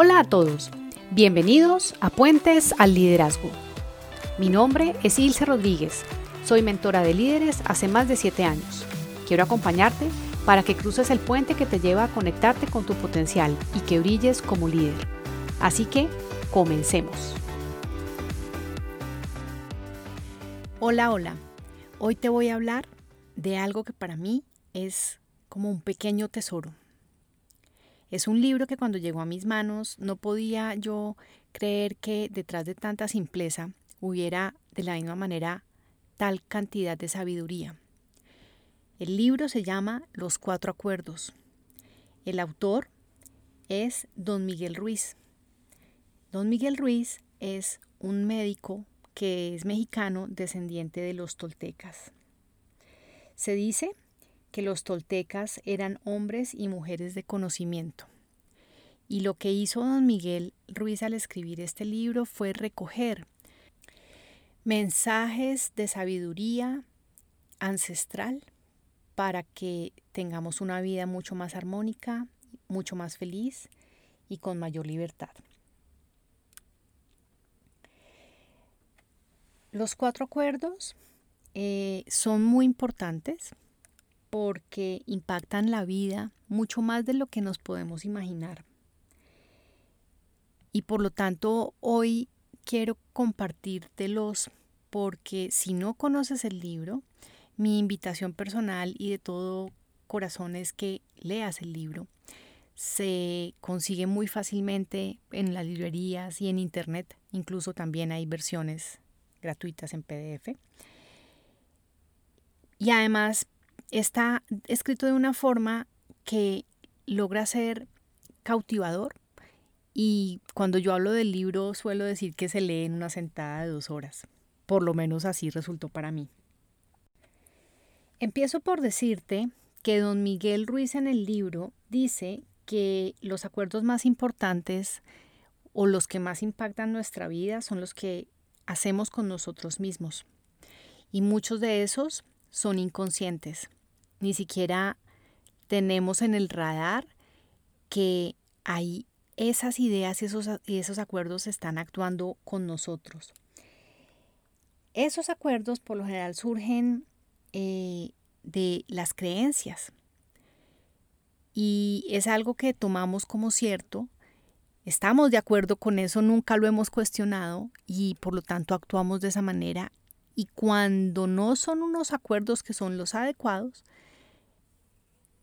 Hola a todos, bienvenidos a Puentes al Liderazgo. Mi nombre es Ilse Rodríguez, soy mentora de líderes hace más de 7 años. Quiero acompañarte para que cruces el puente que te lleva a conectarte con tu potencial y que brilles como líder. Así que, comencemos. Hola, hola. Hoy te voy a hablar de algo que para mí es como un pequeño tesoro. Es un libro que cuando llegó a mis manos no podía yo creer que detrás de tanta simpleza hubiera de la misma manera tal cantidad de sabiduría. El libro se llama Los Cuatro Acuerdos. El autor es don Miguel Ruiz. Don Miguel Ruiz es un médico que es mexicano descendiente de los toltecas. Se dice que los toltecas eran hombres y mujeres de conocimiento. Y lo que hizo don Miguel Ruiz al escribir este libro fue recoger mensajes de sabiduría ancestral para que tengamos una vida mucho más armónica, mucho más feliz y con mayor libertad. Los cuatro acuerdos eh, son muy importantes porque impactan la vida mucho más de lo que nos podemos imaginar. Y por lo tanto hoy quiero compartírtelos porque si no conoces el libro, mi invitación personal y de todo corazón es que leas el libro. Se consigue muy fácilmente en las librerías y en internet, incluso también hay versiones gratuitas en PDF. Y además está escrito de una forma que logra ser cautivador y cuando yo hablo del libro suelo decir que se lee en una sentada de dos horas. Por lo menos así resultó para mí. Empiezo por decirte que don Miguel Ruiz en el libro dice que los acuerdos más importantes o los que más impactan nuestra vida son los que hacemos con nosotros mismos. Y muchos de esos son inconscientes. Ni siquiera tenemos en el radar que hay esas ideas y esos, esos acuerdos están actuando con nosotros. Esos acuerdos por lo general surgen eh, de las creencias y es algo que tomamos como cierto, estamos de acuerdo con eso, nunca lo hemos cuestionado y por lo tanto actuamos de esa manera y cuando no son unos acuerdos que son los adecuados,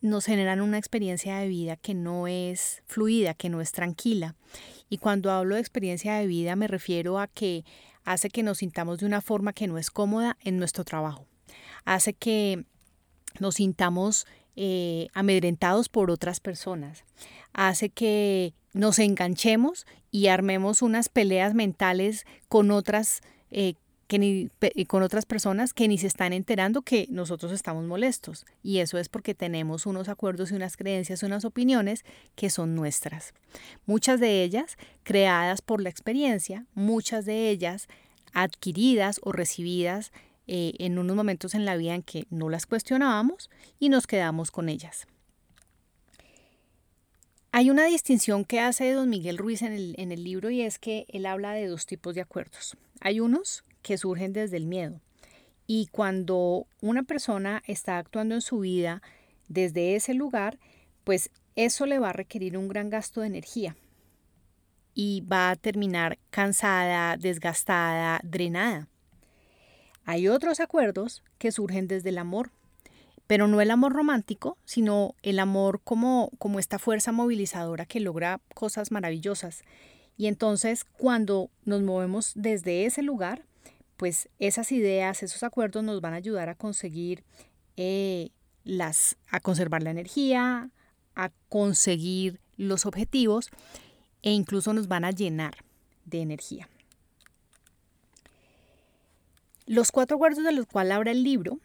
nos generan una experiencia de vida que no es fluida, que no es tranquila. Y cuando hablo de experiencia de vida me refiero a que hace que nos sintamos de una forma que no es cómoda en nuestro trabajo. Hace que nos sintamos eh, amedrentados por otras personas. Hace que nos enganchemos y armemos unas peleas mentales con otras eh, que ni, con otras personas que ni se están enterando que nosotros estamos molestos. Y eso es porque tenemos unos acuerdos y unas creencias, unas opiniones que son nuestras. Muchas de ellas creadas por la experiencia, muchas de ellas adquiridas o recibidas eh, en unos momentos en la vida en que no las cuestionábamos y nos quedamos con ellas. Hay una distinción que hace don Miguel Ruiz en el, en el libro y es que él habla de dos tipos de acuerdos. Hay unos que surgen desde el miedo. Y cuando una persona está actuando en su vida desde ese lugar, pues eso le va a requerir un gran gasto de energía y va a terminar cansada, desgastada, drenada. Hay otros acuerdos que surgen desde el amor, pero no el amor romántico, sino el amor como, como esta fuerza movilizadora que logra cosas maravillosas. Y entonces cuando nos movemos desde ese lugar, pues esas ideas, esos acuerdos nos van a ayudar a conseguir eh, las, a conservar la energía, a conseguir los objetivos e incluso nos van a llenar de energía. Los cuatro acuerdos de los cuales habla el libro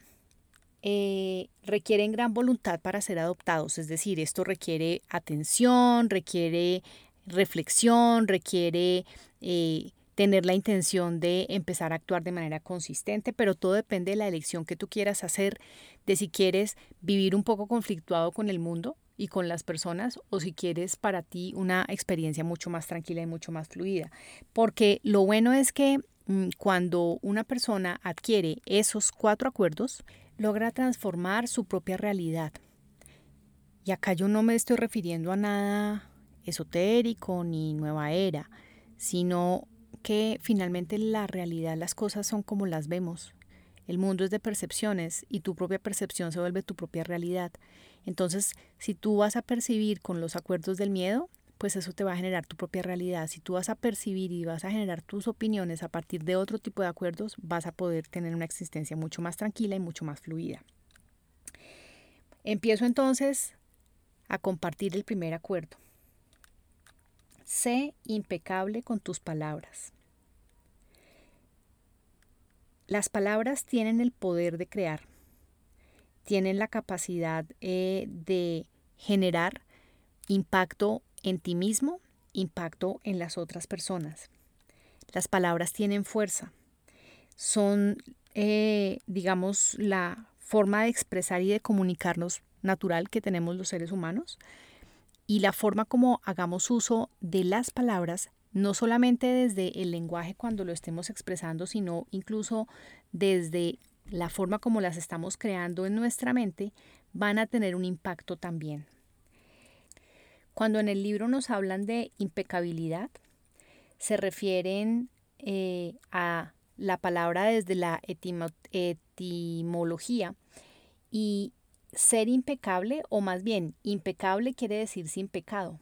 eh, requieren gran voluntad para ser adoptados, es decir, esto requiere atención, requiere reflexión, requiere eh, tener la intención de empezar a actuar de manera consistente, pero todo depende de la elección que tú quieras hacer, de si quieres vivir un poco conflictuado con el mundo y con las personas o si quieres para ti una experiencia mucho más tranquila y mucho más fluida. Porque lo bueno es que mm, cuando una persona adquiere esos cuatro acuerdos, logra transformar su propia realidad. Y acá yo no me estoy refiriendo a nada esotérico ni nueva era, sino que finalmente la realidad, las cosas son como las vemos. El mundo es de percepciones y tu propia percepción se vuelve tu propia realidad. Entonces, si tú vas a percibir con los acuerdos del miedo, pues eso te va a generar tu propia realidad. Si tú vas a percibir y vas a generar tus opiniones a partir de otro tipo de acuerdos, vas a poder tener una existencia mucho más tranquila y mucho más fluida. Empiezo entonces a compartir el primer acuerdo. Sé impecable con tus palabras. Las palabras tienen el poder de crear, tienen la capacidad eh, de generar impacto en ti mismo, impacto en las otras personas. Las palabras tienen fuerza, son, eh, digamos, la forma de expresar y de comunicarnos natural que tenemos los seres humanos y la forma como hagamos uso de las palabras no solamente desde el lenguaje cuando lo estemos expresando, sino incluso desde la forma como las estamos creando en nuestra mente, van a tener un impacto también. Cuando en el libro nos hablan de impecabilidad, se refieren eh, a la palabra desde la etimología y ser impecable o más bien impecable quiere decir sin pecado.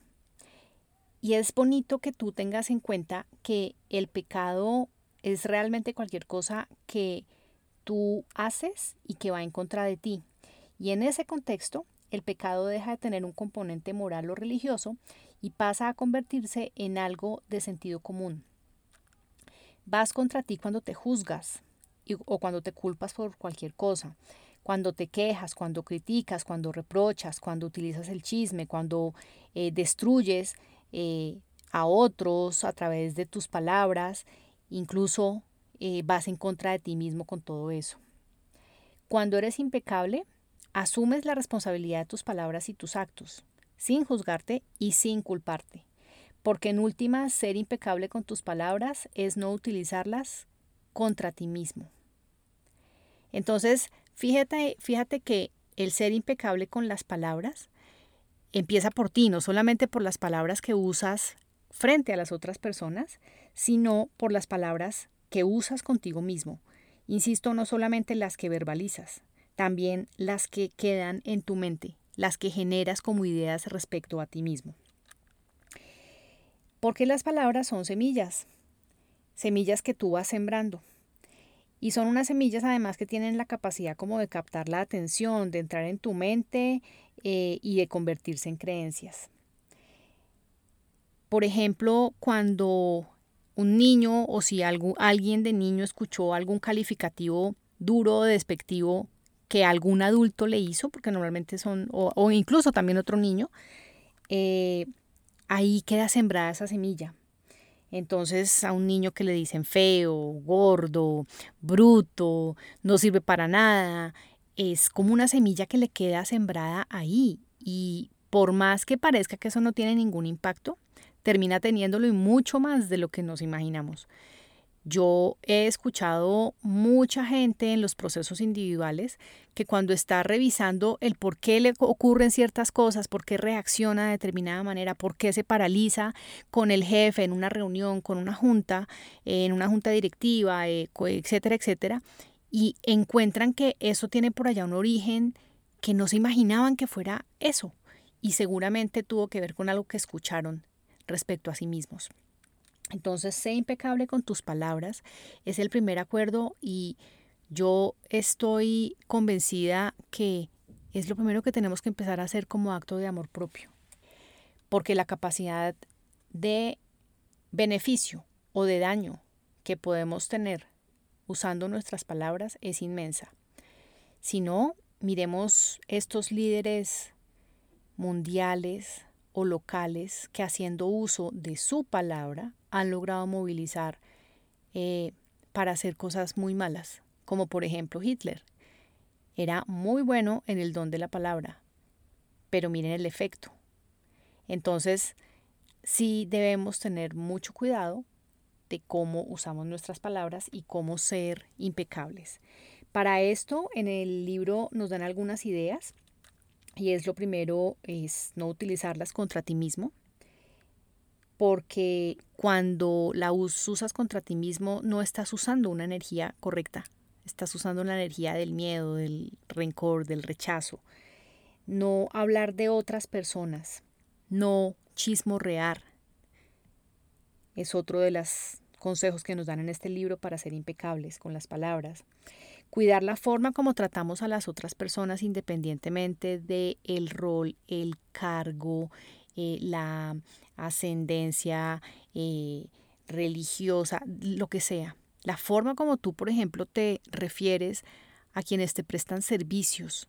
Y es bonito que tú tengas en cuenta que el pecado es realmente cualquier cosa que tú haces y que va en contra de ti. Y en ese contexto, el pecado deja de tener un componente moral o religioso y pasa a convertirse en algo de sentido común. Vas contra ti cuando te juzgas o cuando te culpas por cualquier cosa, cuando te quejas, cuando criticas, cuando reprochas, cuando utilizas el chisme, cuando eh, destruyes eh, a otros a través de tus palabras, incluso eh, vas en contra de ti mismo con todo eso. Cuando eres impecable, asumes la responsabilidad de tus palabras y tus actos, sin juzgarte y sin culparte. Porque en última, ser impecable con tus palabras es no utilizarlas contra ti mismo. Entonces, fíjate, fíjate que el ser impecable con las palabras empieza por ti, no solamente por las palabras que usas frente a las otras personas, sino por las palabras que usas contigo mismo. Insisto, no solamente las que verbalizas, también las que quedan en tu mente, las que generas como ideas respecto a ti mismo. Porque las palabras son semillas, semillas que tú vas sembrando. Y son unas semillas además que tienen la capacidad como de captar la atención, de entrar en tu mente eh, y de convertirse en creencias. Por ejemplo, cuando un niño o si alguien de niño escuchó algún calificativo duro o despectivo que algún adulto le hizo, porque normalmente son, o, incluso también otro niño, eh, ahí queda sembrada esa semilla. Entonces a un niño que le dicen feo, gordo, bruto, no sirve para nada, es como una semilla que le queda sembrada ahí y por más que parezca que eso no tiene ningún impacto, termina teniéndolo y mucho más de lo que nos imaginamos. Yo he escuchado mucha gente en los procesos individuales que cuando está revisando el por qué le ocurren ciertas cosas, por qué reacciona de determinada manera, por qué se paraliza con el jefe en una reunión, con una junta, en una junta directiva, eh, etcétera, etcétera, y encuentran que eso tiene por allá un origen que no se imaginaban que fuera eso y seguramente tuvo que ver con algo que escucharon respecto a sí mismos. Entonces, sé impecable con tus palabras. Es el primer acuerdo y yo estoy convencida que es lo primero que tenemos que empezar a hacer como acto de amor propio. Porque la capacidad de beneficio o de daño que podemos tener usando nuestras palabras es inmensa. Si no, miremos estos líderes mundiales o locales que haciendo uso de su palabra han logrado movilizar eh, para hacer cosas muy malas, como por ejemplo Hitler. Era muy bueno en el don de la palabra, pero miren el efecto. Entonces, sí debemos tener mucho cuidado de cómo usamos nuestras palabras y cómo ser impecables. Para esto, en el libro nos dan algunas ideas y es lo primero, es no utilizarlas contra ti mismo, porque cuando la usas contra ti mismo no estás usando una energía correcta, estás usando una energía del miedo, del rencor, del rechazo. No hablar de otras personas, no chismorrear. Es otro de los consejos que nos dan en este libro para ser impecables con las palabras. Cuidar la forma como tratamos a las otras personas independientemente de el rol, el cargo, eh, la ascendencia eh, religiosa, lo que sea. La forma como tú, por ejemplo, te refieres a quienes te prestan servicios,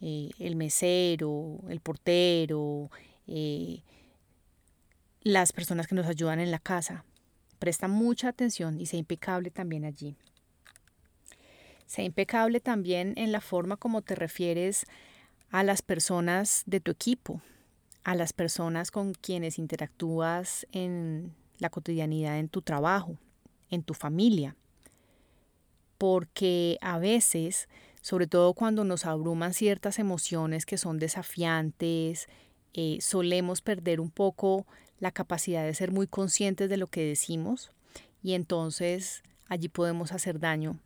eh, el mesero, el portero, las personas que nos ayudan en la casa. Presta mucha atención y sea impecable también allí. Sea impecable también en la forma como te refieres a las personas de tu equipo, a las personas con quienes interactúas en la cotidianidad en tu trabajo, en tu familia. Porque a veces, sobre todo cuando nos abruman ciertas emociones que son desafiantes, eh, solemos perder un poco la capacidad de ser muy conscientes de lo que decimos y entonces allí podemos hacer daño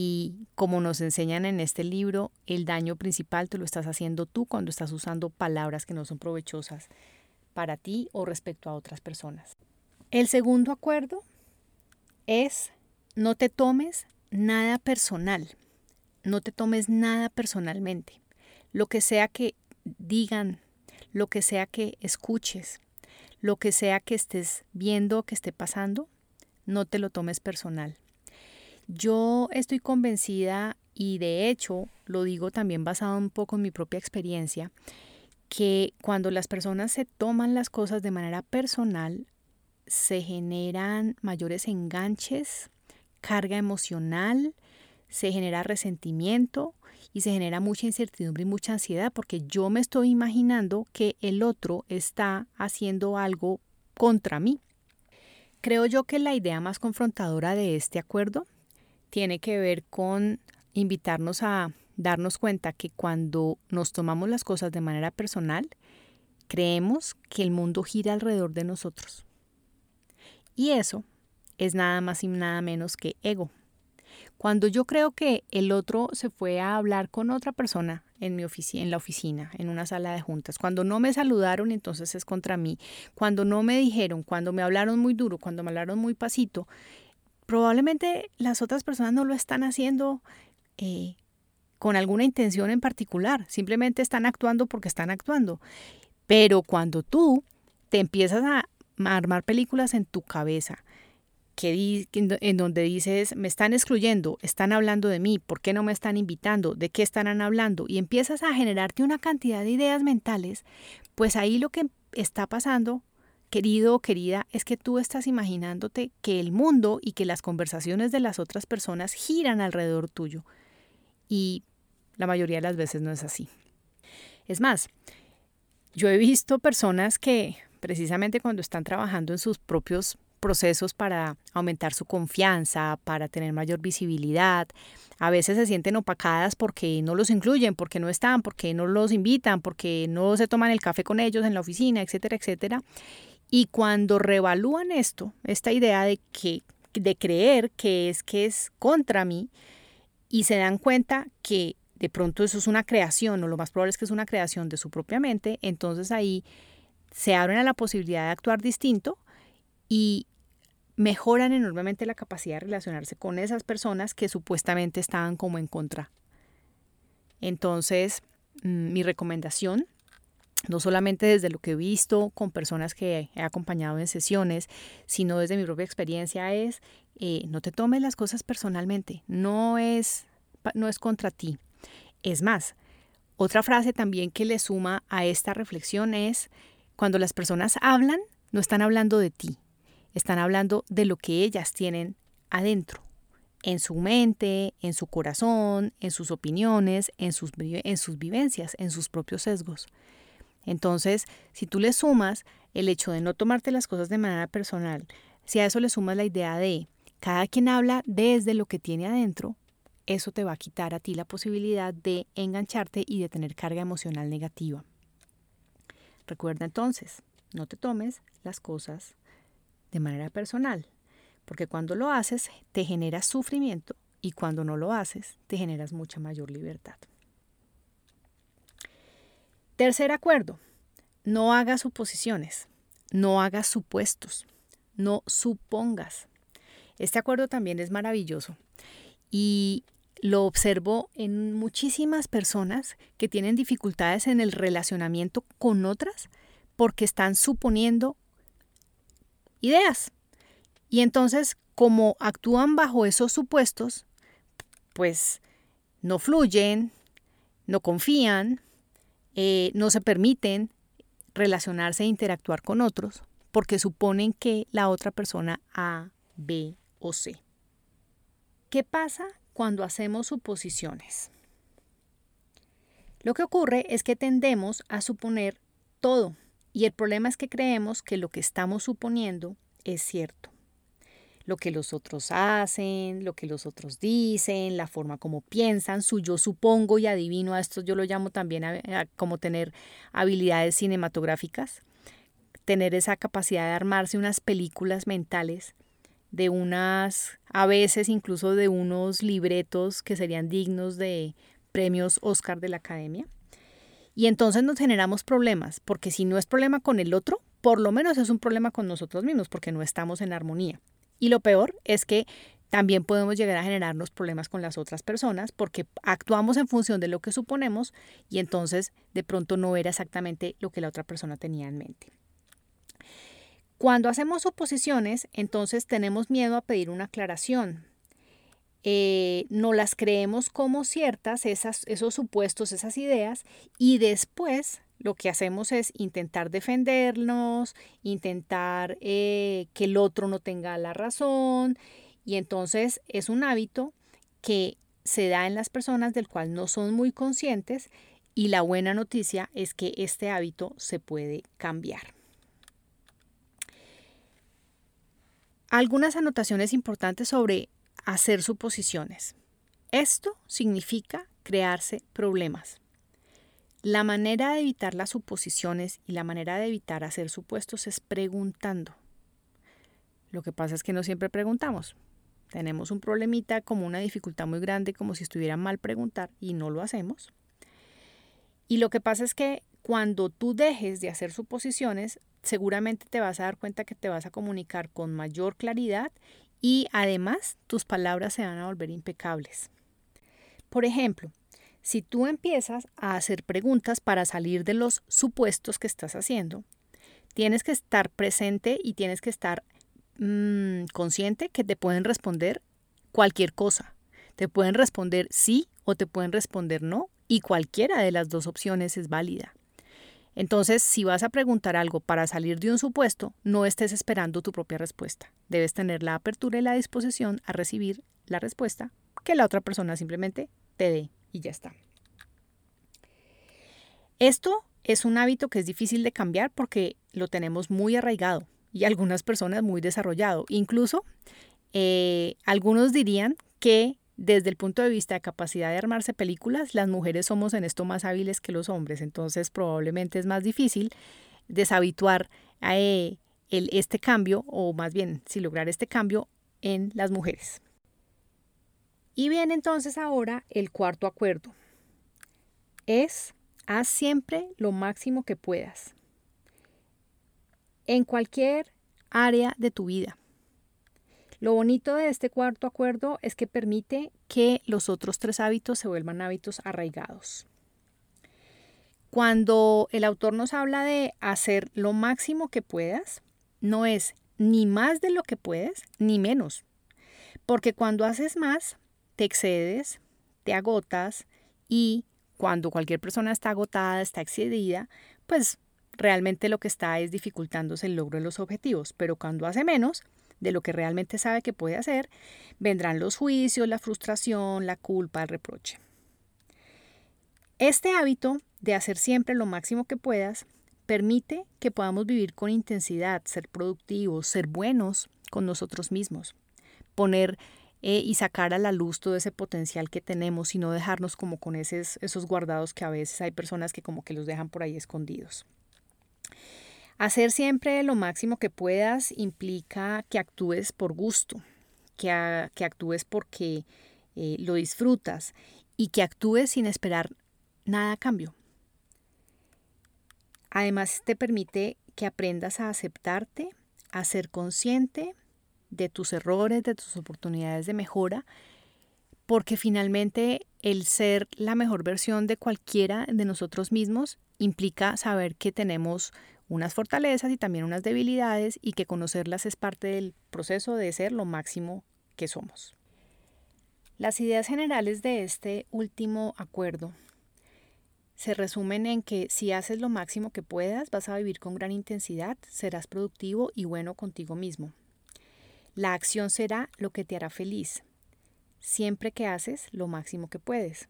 y como nos enseñan en este libro, el daño principal te lo estás haciendo tú cuando estás usando palabras que no son provechosas para ti o respecto a otras personas. El segundo acuerdo es no te tomes nada personal. No te tomes nada personalmente. Lo que sea que digan, lo que sea que escuches, lo que sea que estés viendo, que esté pasando, no te lo tomes personal. Yo estoy convencida y de hecho lo digo también basado un poco en mi propia experiencia, que cuando las personas se toman las cosas de manera personal, se generan mayores enganches, carga emocional, se genera resentimiento y se genera mucha incertidumbre y mucha ansiedad porque yo me estoy imaginando que el otro está haciendo algo contra mí. Creo yo que la idea más confrontadora de este acuerdo tiene que ver con invitarnos a darnos cuenta que cuando nos tomamos las cosas de manera personal, creemos que el mundo gira alrededor de nosotros. Y eso es nada más y nada menos que ego. Cuando yo creo que el otro se fue a hablar con otra persona en, mi oficina, en la oficina, en una sala de juntas, cuando no me saludaron, entonces es contra mí. Cuando no me dijeron, cuando me hablaron muy duro, cuando me hablaron muy pasito, probablemente las otras personas no lo están haciendo eh, con alguna intención en particular, simplemente están actuando porque están actuando. Pero cuando tú te empiezas a armar películas en tu cabeza, que en donde dices, me están excluyendo, están hablando de mí, ¿por qué no me están invitando? ¿De qué estarán hablando? Y empiezas a generarte una cantidad de ideas mentales, pues ahí lo que está pasando querido o querida, es que tú estás imaginándote que el mundo y que las conversaciones de las otras personas giran alrededor tuyo. Y la mayoría de las veces no es así. Es más, yo he visto personas que precisamente cuando están trabajando en sus propios procesos para aumentar su confianza, para tener mayor visibilidad. A veces se sienten opacadas porque no los incluyen, porque no están, porque no los invitan, porque no se toman el café con ellos en la oficina, etcétera, etcétera. Y cuando revalúan esto, esta idea de que de creer que es que es contra mí y se dan cuenta que de pronto eso es una creación o lo más probable es que es una creación de su propia mente, entonces ahí se abren a la posibilidad de actuar distinto y mejoran enormemente la capacidad de relacionarse con esas personas que supuestamente estaban como en contra. Entonces, mm, mi recomendación no solamente desde lo que he visto con personas que he acompañado en sesiones, sino desde mi propia experiencia es, eh, no te tomes las cosas personalmente, no es, no es contra ti. Es más, otra frase también que le suma a esta reflexión es, cuando las personas hablan, no están hablando de ti, están hablando de lo que ellas tienen adentro. en su mente, en su corazón, en sus opiniones, en sus, en sus vivencias, en sus propios sesgos. Entonces, si tú le sumas el hecho de no tomarte las cosas de manera personal, si a eso le sumas la idea de cada quien habla desde lo que tiene adentro, eso te va a quitar a ti la posibilidad de engancharte y de tener carga emocional negativa. Recuerda entonces, no te tomes las cosas de manera personal, porque cuando lo haces te genera sufrimiento y cuando no lo haces te generas mucha mayor libertad. Tercer acuerdo, no hagas suposiciones, no hagas supuestos, no supongas. Este acuerdo también es maravilloso y lo observo en muchísimas personas que tienen dificultades en el relacionamiento con otras porque están suponiendo ideas. Y entonces, como actúan bajo esos supuestos, pues no fluyen, no confían, eh, no se permiten relacionarse e interactuar con otros porque suponen que la otra persona A, B o C. ¿Qué pasa cuando hacemos suposiciones? Lo que ocurre es que tendemos a suponer todo y el problema es que creemos que lo que estamos suponiendo es cierto. Lo que los otros hacen, lo que los otros dicen, la forma como piensan, su yo supongo y adivino, a esto yo lo llamo también como tener habilidades cinematográficas, tener esa capacidad de armarse unas películas mentales de unas, a veces incluso de unos libretos que serían dignos de premios Oscar de la Academia. Y entonces nos generamos problemas, porque si no es problema con el otro, por lo menos es un problema con nosotros mismos, porque no estamos en armonía. Y lo peor es que también podemos llegar a generarnos problemas con las otras personas porque actuamos en función de lo que suponemos y entonces de pronto no era exactamente lo que la otra persona tenía en mente. Cuando hacemos suposiciones, entonces tenemos miedo a pedir una aclaración, eh, no las creemos como ciertas, esas, esos supuestos, esas ideas, y después lo que hacemos es intentar defendernos, intentar eh, que el otro no tenga la razón, y entonces es un hábito que se da en las personas del cual no son muy conscientes, y la buena noticia es que este hábito se puede cambiar. Algunas anotaciones importantes sobre hacer suposiciones. Esto significa crearse problemas. La manera de evitar las suposiciones y la manera de evitar hacer supuestos es preguntando. Lo que pasa es que no siempre preguntamos. Tenemos un problemita como una dificultad muy grande, como si estuviera mal preguntar y no lo hacemos. Y lo que pasa es que cuando tú dejes de hacer suposiciones, seguramente te vas a dar cuenta que te vas a comunicar con mayor claridad y además tus palabras se van a volver impecables. Por ejemplo, si tú empiezas a hacer preguntas para salir de los supuestos que estás haciendo, tienes que estar presente y tienes que estar mm, consciente que te pueden responder cualquier cosa. Te pueden responder sí o te pueden responder no y cualquiera de las dos opciones es válida. Entonces, si vas a preguntar algo para salir de un supuesto, no estés esperando tu propia respuesta. Debes tener la apertura y la disposición a recibir la respuesta que la otra persona simplemente te dé y ya está. Esto es un hábito que es difícil de cambiar porque lo tenemos muy arraigado y algunas personas muy desarrollado. Incluso eh, algunos dirían que desde el punto de vista de capacidad de armarse películas, las mujeres somos en esto más hábiles que los hombres, entonces probablemente es más difícil deshabituar a eh, este cambio, o más bien, si lograr este cambio en las mujeres. Y bien, entonces ahora el cuarto acuerdo es haz siempre lo máximo que puedas en cualquier área de tu vida. Lo bonito de este cuarto acuerdo es que permite que los otros tres hábitos se vuelvan hábitos arraigados. Cuando el autor nos habla de hacer lo máximo que puedas, no es ni más de lo que puedes, ni menos. Porque cuando haces más, te excedes, te agotas y cuando cualquier persona está agotada, está excedida, pues realmente lo que está es dificultándose el logro de los objetivos. Pero cuando hace menos, de lo que realmente sabe que puede hacer, vendrán los juicios, la frustración, la culpa, el reproche. Este hábito de hacer siempre lo máximo que puedas permite que podamos vivir con intensidad, ser productivos, ser buenos con nosotros mismos, poner eh, y sacar a la luz todo ese potencial que tenemos y no dejarnos como con esos, esos guardados que a veces hay personas que como que los dejan por ahí escondidos. Hacer siempre lo máximo que puedas implica que actúes por gusto, que, actúes porque eh, lo disfrutas y que actúes sin esperar nada a cambio. Además te permite que aprendas a aceptarte, a ser consciente de tus errores, de tus oportunidades de mejora, porque finalmente el ser la mejor versión de cualquiera de nosotros mismos implica saber que tenemos unas fortalezas y también unas debilidades y que conocerlas es parte del proceso de ser lo máximo que somos. Las ideas generales de este último acuerdo se resumen en que si haces lo máximo que puedas, vas a vivir con gran intensidad, serás productivo y bueno contigo mismo. La acción será lo que te hará feliz, siempre que haces lo máximo que puedes.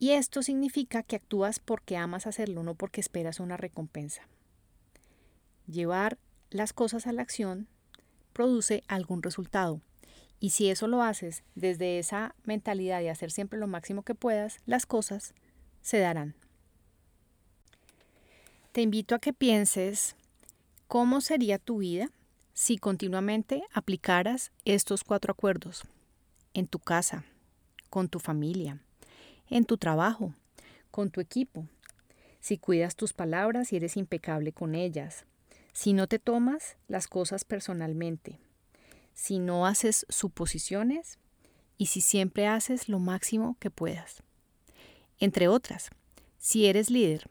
Y esto significa que actúas porque amas hacerlo, no porque esperas una recompensa. Llevar las cosas a la acción produce algún resultado. Y si eso lo haces desde esa mentalidad de hacer siempre lo máximo que puedas, las cosas se darán. Te invito a que pienses cómo sería tu vida si continuamente aplicaras estos cuatro acuerdos en tu casa, con tu familia, en tu trabajo, con tu equipo, si cuidas tus palabras y eres impecable con ellas, si no te tomas las cosas personalmente, si no haces suposiciones y si siempre haces lo máximo que puedas. Entre otras, si eres líder,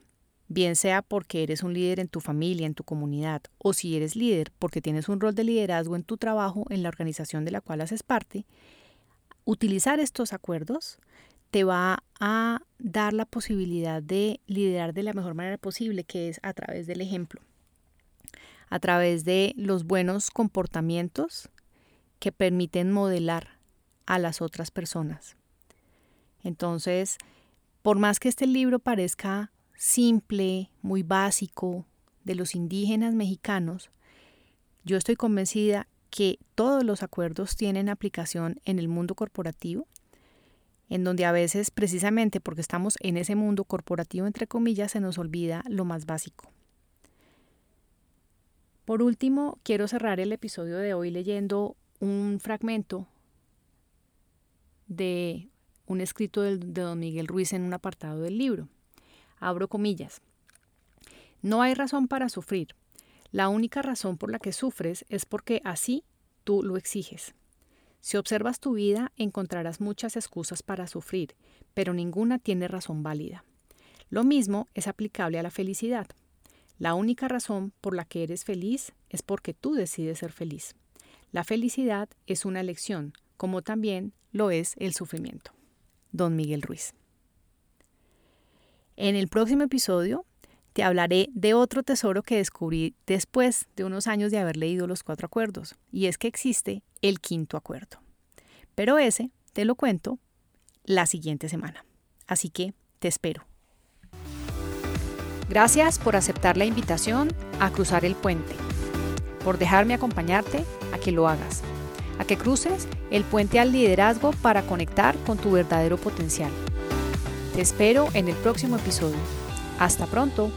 bien sea porque eres un líder en tu familia, en tu comunidad, o si eres líder porque tienes un rol de liderazgo en tu trabajo, en la organización de la cual haces parte, utilizar estos acuerdos te va a dar la posibilidad de liderar de la mejor manera posible, que es a través del ejemplo a través de los buenos comportamientos que permiten modelar a las otras personas. Entonces, por más que este libro parezca simple, muy básico, de los indígenas mexicanos, yo estoy convencida que todos los acuerdos tienen aplicación en el mundo corporativo, en donde a veces precisamente porque estamos en ese mundo corporativo, entre comillas, se nos olvida lo más básico. Por último, quiero cerrar el episodio de hoy leyendo un fragmento de un escrito de, don Miguel Ruiz en un apartado del libro. Abro comillas. No hay razón para sufrir. La única razón por la que sufres es porque así tú lo exiges. Si observas tu vida, encontrarás muchas excusas para sufrir, pero ninguna tiene razón válida. Lo mismo es aplicable a la felicidad. La única razón por la que eres feliz es porque tú decides ser feliz. La felicidad es una elección, como también lo es el sufrimiento. Don Miguel Ruiz. En el próximo episodio te hablaré de otro tesoro que descubrí después de unos años de haber leído los cuatro acuerdos, y es que existe el quinto acuerdo. Pero ese te lo cuento la siguiente semana. Así que te espero. Gracias por aceptar la invitación a cruzar el puente, por dejarme acompañarte a que lo hagas, a que cruces el puente al liderazgo para conectar con tu verdadero potencial. Te espero en el próximo episodio. Hasta pronto.